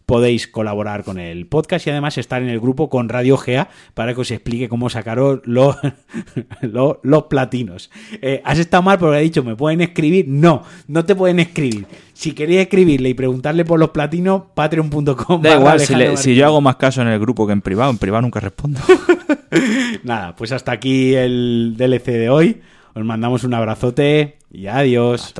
podéis colaborar con el podcast y además estar en el grupo con Radio Gea para que os explique cómo sacaros los, [laughs] los, los platinos. Eh, has estado mal porque he dicho, ¿me pueden escribir? No, no te pueden escribir. Si queréis escribirle y preguntarle por los platinos, patreon.com. Da igual, si, le- si yo hago más caso en el grupo que en privado, en privado nunca respondo. [laughs] Nada, pues hasta aquí el DLC de hoy. Os mandamos un abrazote y adiós.